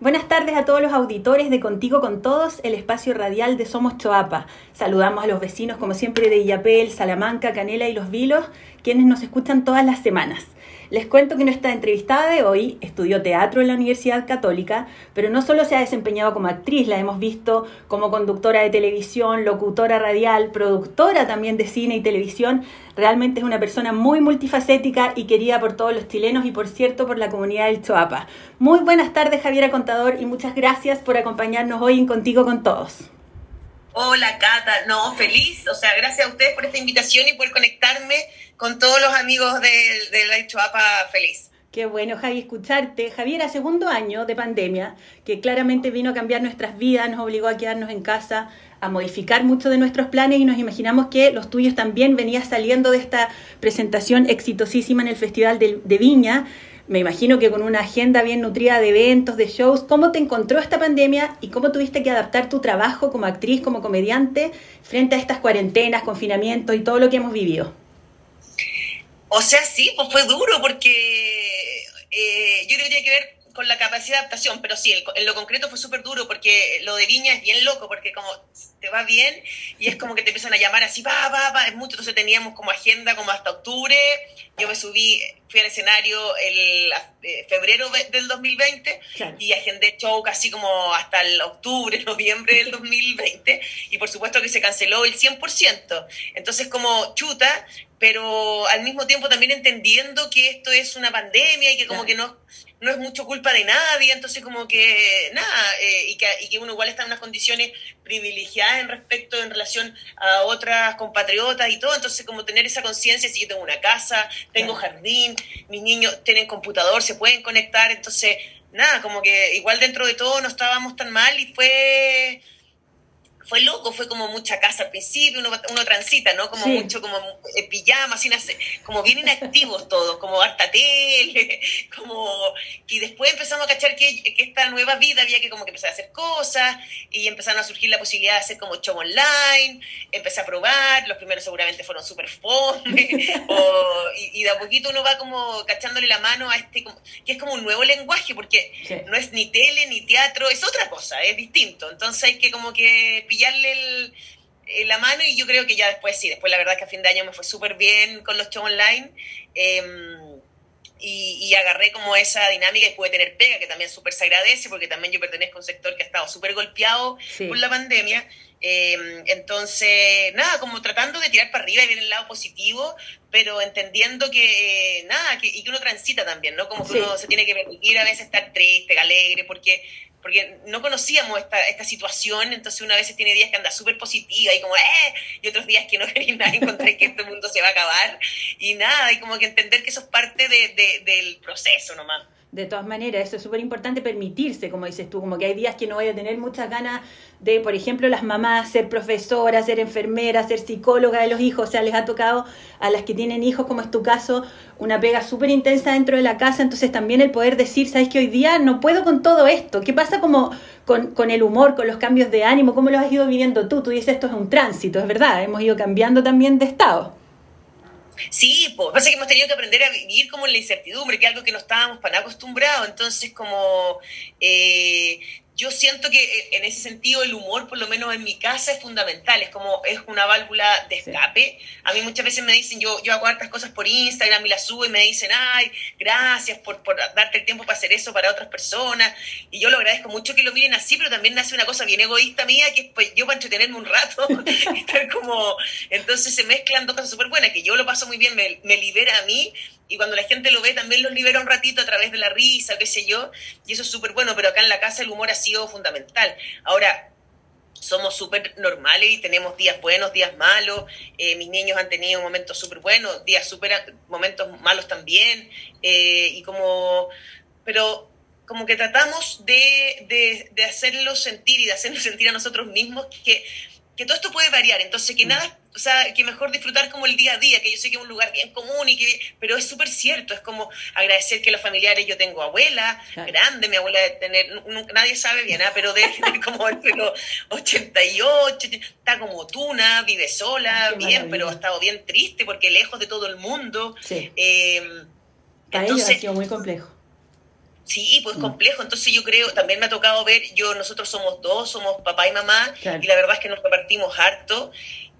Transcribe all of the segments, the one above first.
Buenas tardes a todos los auditores de Contigo con Todos, el espacio radial de Somos Choapa. Saludamos a los vecinos, como siempre, de Illapel, Salamanca, Canela y Los Vilos, quienes nos escuchan todas las semanas. Les cuento que nuestra entrevistada de hoy estudió teatro en la Universidad Católica, pero no solo se ha desempeñado como actriz, la hemos visto como conductora de televisión, locutora radial, productora también de cine y televisión. Realmente es una persona muy multifacética y querida por todos los chilenos y por cierto por la comunidad del Choapa. Muy buenas tardes Javiera Contador y muchas gracias por acompañarnos hoy en Contigo con Todos. Hola Cata, no, feliz, o sea, gracias a ustedes por esta invitación y por conectarme con todos los amigos de, la Choapa Feliz. Qué bueno, Javi, escucharte. Javier, a segundo año de pandemia, que claramente vino a cambiar nuestras vidas, nos obligó a quedarnos en casa, a modificar muchos de nuestros planes y nos imaginamos que los tuyos también venías saliendo de esta presentación exitosísima en el Festival de, de Viña me imagino que con una agenda bien nutrida de eventos, de shows, ¿cómo te encontró esta pandemia y cómo tuviste que adaptar tu trabajo como actriz, como comediante, frente a estas cuarentenas, confinamientos y todo lo que hemos vivido? O sea, sí, pues fue duro porque eh, yo creo que tiene que ver con la capacidad de adaptación, pero sí, en lo concreto fue súper duro porque lo de Viña es bien loco, porque como te va bien y es como que te empiezan a llamar así, va, va, va, es mucho, entonces teníamos como agenda como hasta octubre, yo me subí, fui al escenario el eh, febrero del 2020 y agendé show casi como hasta el octubre, noviembre del 2020 y por supuesto que se canceló el 100%, entonces como chuta, pero al mismo tiempo también entendiendo que esto es una pandemia y que como que no no es mucho culpa de nadie, entonces como que nada, eh, y, que, y, que, uno igual está en unas condiciones privilegiadas en respecto, en relación a otras compatriotas y todo, entonces como tener esa conciencia, si yo tengo una casa, tengo jardín, mis niños tienen computador, se pueden conectar, entonces nada, como que igual dentro de todo no estábamos tan mal y fue fue loco, fue como mucha casa al principio, uno, uno transita, ¿no? Como mucho, como eh, pijama, sin hacer, como bien inactivos todos, como harta tele, como... Y después empezamos a cachar que, que, esta nueva vida había que como que empezar a hacer cosas y empezaron a surgir la posibilidad de hacer como show online, empecé a probar, los primeros seguramente fueron súper fome, y, de a poquito uno va como cachándole la mano a este, que es como un nuevo lenguaje, porque no es ni tele ni teatro, es otra cosa, es distinto, entonces hay que como que pillar pillarle la mano y yo creo que ya después sí, después la verdad es que a fin de año me fue súper bien con los shows online em, y, agarré como esa dinámica y pude tener pega, que también súper se agradece porque también yo pertenezco a un sector que ha estado súper golpeado por la pandemia. Em, entonces, nada, como tratando de tirar para arriba y ver el lado positivo, pero entendiendo que, nada, que, y que uno transita también, ¿no? Como que uno se tiene que permitir a veces estar triste, alegre, porque porque no conocíamos esta, esta situación, entonces una vez tiene días que anda súper positiva y como, eh, y otros días que no queréis nada, encontrar que este mundo se va a acabar, y nada, y como que entender que eso es parte de, del proceso nomás. De todas maneras, eso es súper importante permitirse, como dices tú, como que hay días que no voy a tener muchas ganas de, por ejemplo, las mamás ser profesoras, ser enfermeras, ser psicóloga de los hijos, o sea, les ha tocado a las que tienen hijos, como es tu caso, una pega súper intensa dentro de la casa, entonces también el poder decir, sabes que hoy día no puedo con todo esto, ¿qué pasa como con, con el humor, con los cambios de ánimo? ¿Cómo lo has ido viviendo tú? Tú dices, esto es un tránsito, es verdad, hemos ido cambiando también de estado. Sí, pues pasa que hemos tenido que aprender a vivir como en la incertidumbre, que es algo que no estábamos para acostumbrados. Entonces, como eh, yo siento que eh, en ese sentido el humor, por lo menos en mi casa, es fundamental, es como es una válvula de escape. A mí muchas veces me dicen, yo, yo hago hartas cosas por Instagram y las subo y me dicen, ay, gracias por, por darte el tiempo para hacer eso para otras personas. Y yo lo agradezco mucho que lo miren así, pero también nace una cosa bien egoísta mía, que es pues, yo para entretenerme un rato, estar como... Entonces se mezclan dos cosas súper buenas, que yo lo paso muy bien, me, me libera a mí y cuando la gente lo ve también los libera un ratito a través de la risa, qué sé yo, y eso es súper bueno, pero acá en la casa el humor ha sido fundamental. Ahora, somos súper normales y tenemos días buenos, días malos, eh, mis niños han tenido momentos súper buenos, días súper, momentos malos también, eh, y como, pero como que tratamos de, de, de hacerlo sentir y de hacernos sentir a nosotros mismos que que todo esto puede variar, entonces que mm. nada, o sea, que mejor disfrutar como el día a día, que yo sé que es un lugar bien común y que, pero es súper cierto, es como agradecer que los familiares, yo tengo abuela, grande, mi abuela de tener, nadie sabe bien, ¿ah? pero de tener como entre los 88, está como tuna, vive sola, bien, pero ha estado bien triste porque lejos de todo el mundo. Sí. Eh, entonces, ha sido muy complejo Sí, pues complejo. Entonces yo creo, también me ha tocado ver, yo, nosotros somos dos, somos papá y mamá, y la verdad es que nos repartimos harto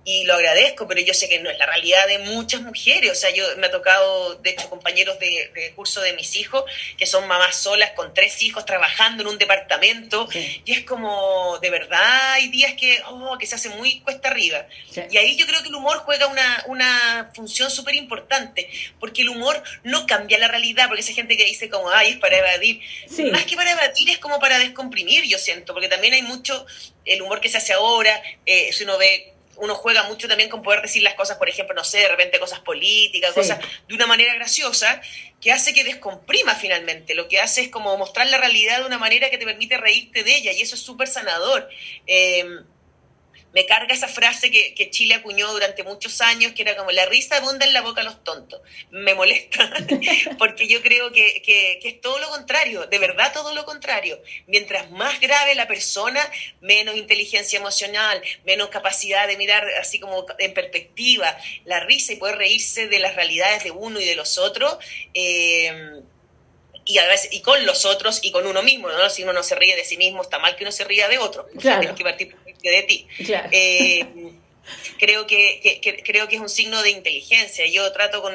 y lo agradezco, pero yo sé que no es la realidad de muchas mujeres. O sea, yo me ha tocado, de hecho, compañeros de, curso de mis hijos que son mamás solas con tres hijos trabajando en un departamento y es como, de verdad, hay días que, oh, que se hace muy cuesta arriba. Y ahí yo creo que el humor juega una, una función súper importante, porque el humor no cambia la realidad, porque esa gente que dice como, ay, es para evadir. Más que para evadir es como para descomprimir, yo siento, porque también hay mucho el humor que se hace ahora, eh, si uno ve uno juega mucho también con poder decir las cosas, por ejemplo, no sé, de repente cosas políticas, cosas de una manera graciosa, que hace que descomprima finalmente. Lo que hace es como mostrar la realidad de una manera que te permite reírte de ella, y eso es súper sanador. Eh, me carga esa frase que, Chile acuñó durante muchos años, que era como la risa abunda en la boca a los tontos. Me molesta, porque yo creo que, es todo lo contrario, de verdad todo lo contrario. Mientras más grave la persona, menos inteligencia emocional, menos capacidad de mirar así como en perspectiva la risa y poder reírse de las realidades de uno y de los otros. Eh, y a veces y con los otros y con uno mismo, ¿no? Si uno no se ríe de sí mismo, está mal que uno se ría de otro. Tienes que partir de ti. Eh, creo que, creo que es un signo de inteligencia. Yo trato con,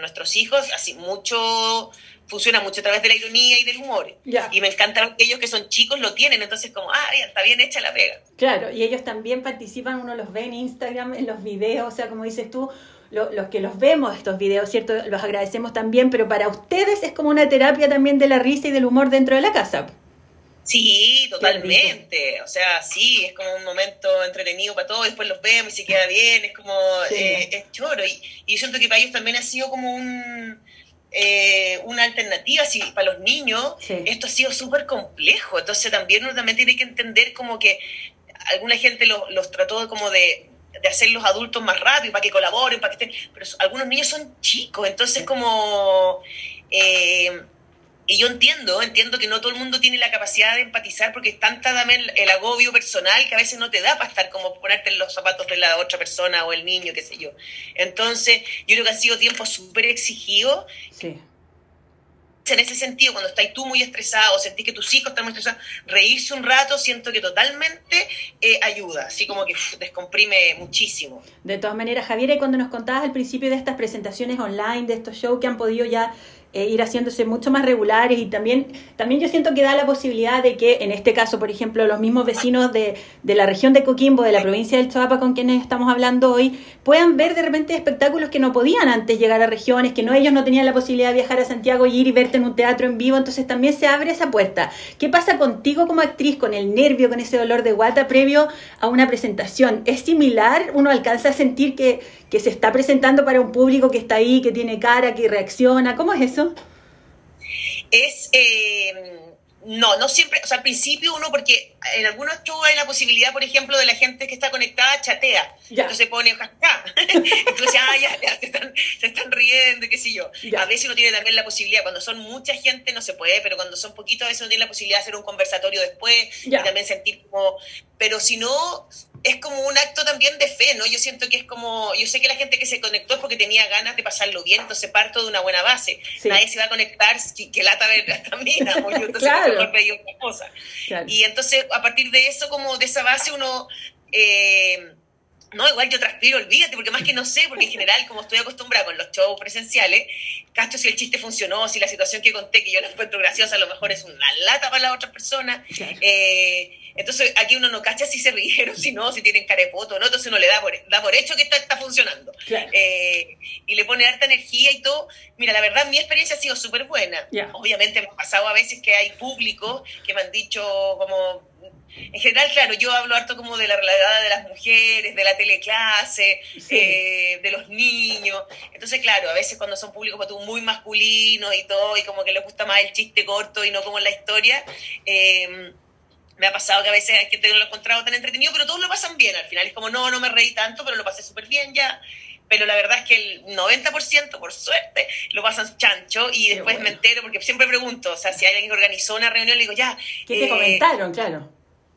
nuestros hijos, así mucho, funciona mucho a través de la ironía y del humor. Y me encanta que ellos que son chicos lo tienen, entonces como, ah, está bien hecha la pega. Claro, y ellos también participan, uno los ve en Instagram, en los videos, o sea, como dices tú, los que los vemos estos videos, ¿cierto? Los agradecemos también, pero para ustedes es como una terapia también de la risa y del humor dentro de la casa. Sí, totalmente. O sea, sí, es como un momento entretenido para todos, después los vemos y se queda bien, es como, eh, es choro. Y, y, yo siento que para ellos también ha sido como un, eh, una alternativa. Si para los niños esto ha sido súper complejo, entonces también uno también tiene que entender como que alguna gente los trató como de, de hacer los adultos más rápido, para que colaboren, para que estén... Pero algunos niños son chicos, entonces como... Eh, y yo entiendo, entiendo que no todo el mundo tiene la capacidad de empatizar porque es tanta también el agobio personal que a veces no te da para estar como ponerte en los zapatos de la otra persona o el niño, qué sé yo. Entonces, yo creo que han sido tiempos súper exigidos. Sí. En ese sentido, cuando estás tú muy estresado, sentís que tus hijos están muy estresados, reírse un rato siento que totalmente eh, ayuda, así como que descomprime muchísimo. De todas maneras, Javier, y cuando nos contabas al principio de estas presentaciones online, de estos shows que han podido ya eh, ir haciéndose mucho más regulares y también, también yo siento que da la posibilidad de que en este caso, por ejemplo, los mismos vecinos de, de la región de Coquimbo, de la provincia del Choapa con quienes estamos hablando hoy, puedan ver de repente espectáculos que no podían antes llegar a regiones, que no ellos no tenían la posibilidad de viajar a Santiago y ir y verte en un teatro en vivo, entonces también se abre esa puerta. ¿Qué pasa contigo como actriz, con el nervio, con ese dolor de guata previo a una presentación? ¿Es similar? ¿Uno alcanza a sentir que, que se está presentando para un público que está ahí, que tiene cara, que reacciona? ¿Cómo es eso? Es, eh, no, no siempre, o sea, al principio uno, porque en algunos shows hay la posibilidad, por ejemplo, de la gente que está conectada chatea, entonces pone jajaja, entonces ah, ya, ya se, están, se están riendo, qué sé yo. A veces uno tiene también la posibilidad, cuando son mucha gente no se puede, pero cuando son poquitos a veces uno tiene la posibilidad de hacer un conversatorio después y también sentir como, pero si no, es como un acto también de fe, ¿no? Yo siento que es como, yo sé que la gente que se conectó es porque tenía ganas de pasarlo bien, entonces parto de una buena base. Nadie se va a conectar que lata ver esta mina, o yo entonces claro. mejor otra cosa. Y entonces a partir de eso, como de esa base uno... Eh, no, igual yo transpiro, olvídate, porque más que no sé, porque en general, como estoy acostumbrada con los shows presenciales, cacho si el chiste funcionó, si la situación que conté, que yo la encuentro graciosa, a lo mejor es una lata para la otra persona. Eh, entonces aquí uno no cacha si se rieron, si no, si tienen carepoto, ¿no? Entonces uno le da por, da por hecho que está, está funcionando. Eh, y le pone harta energía y todo. Mira, la verdad, mi experiencia ha sido súper buena. Obviamente me ha pasado a veces que hay públicos que me han dicho como en general, claro, yo hablo harto como de la realidad de las mujeres, de la teleclase, eh, de los niños. Entonces, claro, a veces cuando son públicos pues, muy masculinos y todo, y como que les gusta más el chiste corto y no como la historia, eh, me ha pasado que a veces hay gente que no lo ha encontrado tan entretenido, pero todos lo pasan bien al final. Es como, no, no me reí tanto, pero lo pasé súper bien ya. Pero la verdad es que el 90%, por suerte, lo pasan chancho y después me entero, porque siempre pregunto, o sea, si hay alguien que organizó una reunión, le digo, ya. ¿Qué te eh, comentaron? Claro.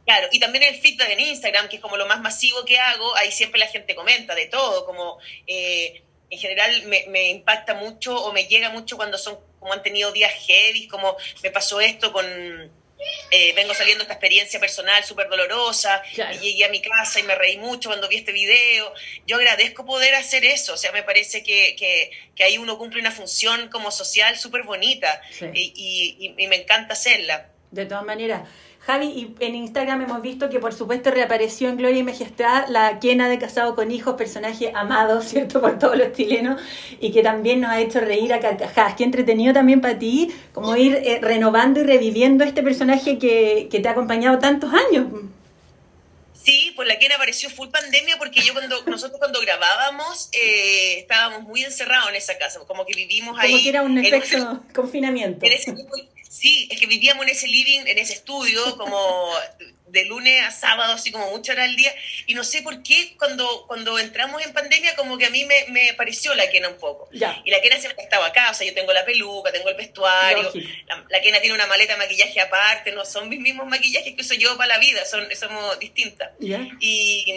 Claro, y también el feedback en Instagram, que es como lo más masivo que hago, ahí siempre la gente comenta de todo, como... Eh, en general me, me, impacta mucho o me llega mucho cuando son como han tenido días heavy, como me pasó esto con eh, vengo saliendo esta experiencia personal súper dolorosa y llegué a mi casa y me reí mucho cuando vi este video. Yo agradezco poder hacer eso, o sea, me parece que, que, que ahí uno cumple una función como social súper bonita y, y, y me encanta hacerla. De todas maneras, Javi, y en Instagram hemos visto que por supuesto reapareció en Gloria y Majestad la quena de Casado con Hijos, personaje amado, ¿cierto?, por todos los chilenos y que también nos ha hecho reír a carcajadas. Qué entretenido también para ti, como ir eh, renovando y reviviendo este personaje que, te ha acompañado tantos años. Sí, pues la quena apareció full pandemia porque yo cuando nosotros cuando grabábamos eh, estábamos muy encerrados en esa casa, como que vivimos ahí. Como que era un efecto confinamiento. Sí, es que vivíamos en ese living, en ese estudio, como de lunes a sábado, así como muchas horas al día, y no sé por qué cuando, cuando entramos en pandemia, como que a mí me, me pareció la quena un poco. Ya. Y la quena siempre estaba acá, o sea, yo tengo la peluca, tengo el vestuario, la, la, quena tiene una maleta de maquillaje aparte, no son mis mismos maquillajes que uso yo para la vida, son, somos distintas. Y,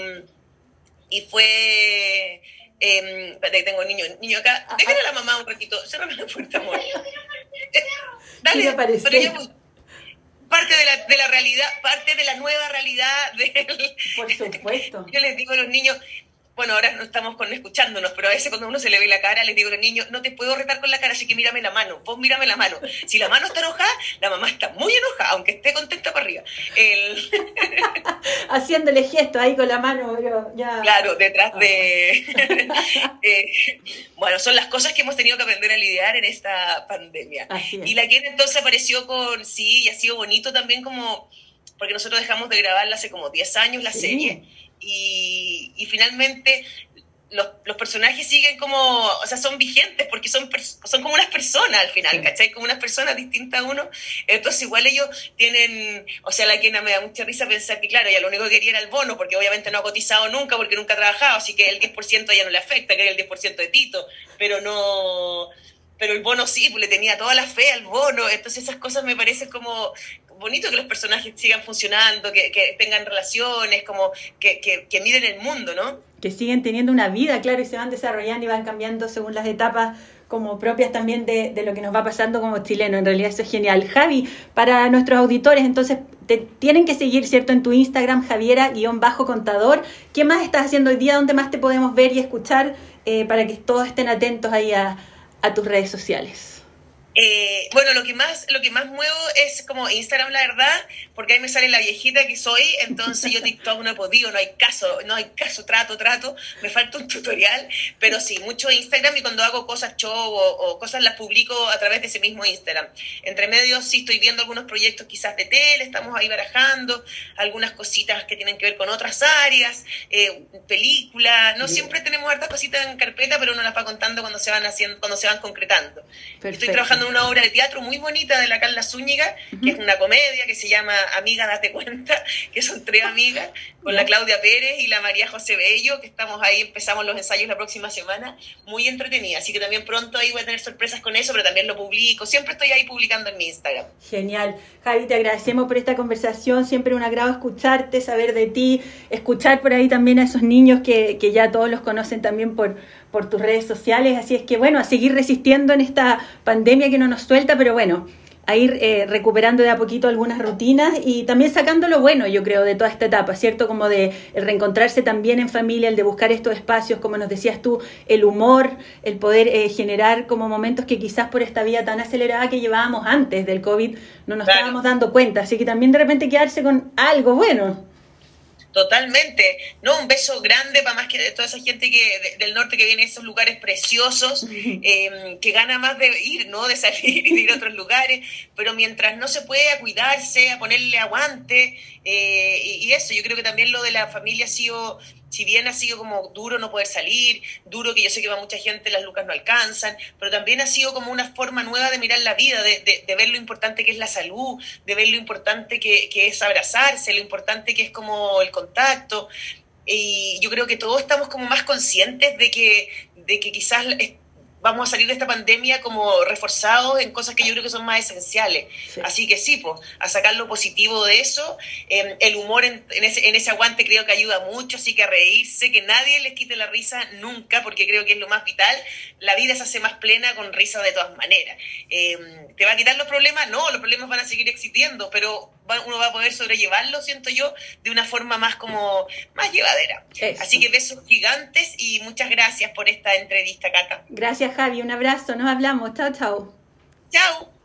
y fue... Eh, espérate, tengo un niño, niño acá. Ah, Déjale a ah. la mamá un ratito. Cérrame la puerta, amor. Dale, pero yo, parte de la, de la realidad, parte de la nueva realidad del... Por supuesto. Yo les digo a los niños, bueno, ahora no estamos con escuchándonos, pero a veces cuando uno se le ve la cara, les digo a los niños, no te puedo retar con la cara, así que mírame la mano, vos mírame la mano. Si la mano está enojada, la mamá está muy enojada, aunque esté contenta para arriba. El... Haciéndole gestos ahí con la mano, pero ya... Claro, detrás de... eh, bueno, son las cosas que hemos tenido que aprender a lidiar en esta pandemia. Y la que entonces apareció con, sí, y ha sido bonito también como, porque nosotros dejamos de grabarla hace como 10 años la serie y, finalmente los, los, personajes siguen como, o sea, son vigentes porque son, son como unas personas al final, ¿cachai? Como unas personas distintas a uno. Entonces igual ellos tienen, o sea, la quena me da mucha risa pensar que, claro, ya lo único que quería era el bono, porque obviamente no ha cotizado nunca, porque nunca ha trabajado, así que el 10% ya no le afecta, que era el 10% de Tito, pero no pero el bono sí, pues le tenía toda la fe al bono, entonces esas cosas me parecen como bonito que los personajes sigan funcionando, que, que tengan relaciones, como que, que, que, miren el mundo, ¿no? Que siguen teniendo una vida, claro, y se van desarrollando y van cambiando según las etapas como propias también de, de lo que nos va pasando como chileno. En realidad eso es genial. Javi, para nuestros auditores, entonces te tienen que seguir, ¿cierto? En tu Instagram, Javiera-contador. ¿Qué más estás haciendo hoy día? ¿Dónde más te podemos ver y escuchar eh, para que todos estén atentos ahí a, a tus redes sociales? Eh, bueno, lo que más lo que más muevo es como Instagram, la verdad, porque ahí me sale la viejita que soy, entonces yo TikTok no he podido, no hay caso, no hay caso, trato, trato, me falta un tutorial, pero sí, mucho Instagram y cuando hago cosas show o, cosas las publico a través de ese mismo Instagram. Entre medios sí estoy viendo algunos proyectos quizás de tele, estamos ahí barajando, algunas cositas que tienen que ver con otras áreas, eh, películas, no siempre tenemos hartas cositas en carpeta, pero uno las va contando cuando se van haciendo, cuando se van concretando. Estoy trabajando una obra de teatro muy bonita de la Carla Zúñiga, que es una comedia que se llama Amiga, date cuenta, que son tres amigas, con la Claudia Pérez y la María José Bello, que estamos ahí, empezamos los ensayos la próxima semana, muy entretenida. Así que también pronto ahí voy a tener sorpresas con eso, pero también lo publico. Siempre estoy ahí publicando en mi Instagram. Genial. Javi, te agradecemos por esta conversación. Siempre un agrado escucharte, saber de ti, escuchar por ahí también a esos niños que, que ya todos los conocen también por por tus redes sociales. Así es que bueno, a seguir resistiendo en esta pandemia que no nos suelta, pero bueno, a ir eh, recuperando de a poquito algunas rutinas y también sacando lo bueno, yo creo, de toda esta etapa, ¿cierto? Como de reencontrarse también en familia, el de buscar estos espacios, como nos decías tú, el humor, el poder eh, generar como momentos que quizás por esta vía tan acelerada que llevábamos antes del COVID no nos estábamos dando cuenta. Así que también de repente quedarse con algo bueno. Totalmente, ¿no? Un beso grande para más que de toda esa gente que del norte que viene a esos lugares preciosos, em, que gana más de ir, ¿no? De salir y de ir a otros lugares, pero mientras no se puede a cuidarse, a ponerle aguante, eh, y, y, eso, yo creo que también lo de la familia ha sido si bien ha sido como duro no poder salir, duro que yo sé que va mucha gente, las lucas no alcanzan, pero también ha sido como una forma nueva de mirar la vida, de, de, ver lo importante que es la salud, de ver lo importante que, que, es abrazarse, lo importante que es como el contacto. Y yo creo que todos estamos como más conscientes de que, de que quizás vamos a salir de esta pandemia como reforzados en cosas que yo creo que son más esenciales. Así que sí, pues, a sacar lo positivo de eso. Em, el humor en, ese, en ese aguante creo que ayuda mucho, así que a reírse, que nadie les quite la risa nunca, porque creo que es lo más vital. La vida se hace más plena con risa de todas maneras. Em, ¿Te va a quitar los problemas? No, los problemas van a seguir existiendo, pero uno va a poder sobrellevarlo, siento yo, de una forma más como más llevadera. Así que besos gigantes y muchas gracias por esta entrevista, Cata. Gracias, Javi. Un abrazo. Nos hablamos. Chao, chao. Chao.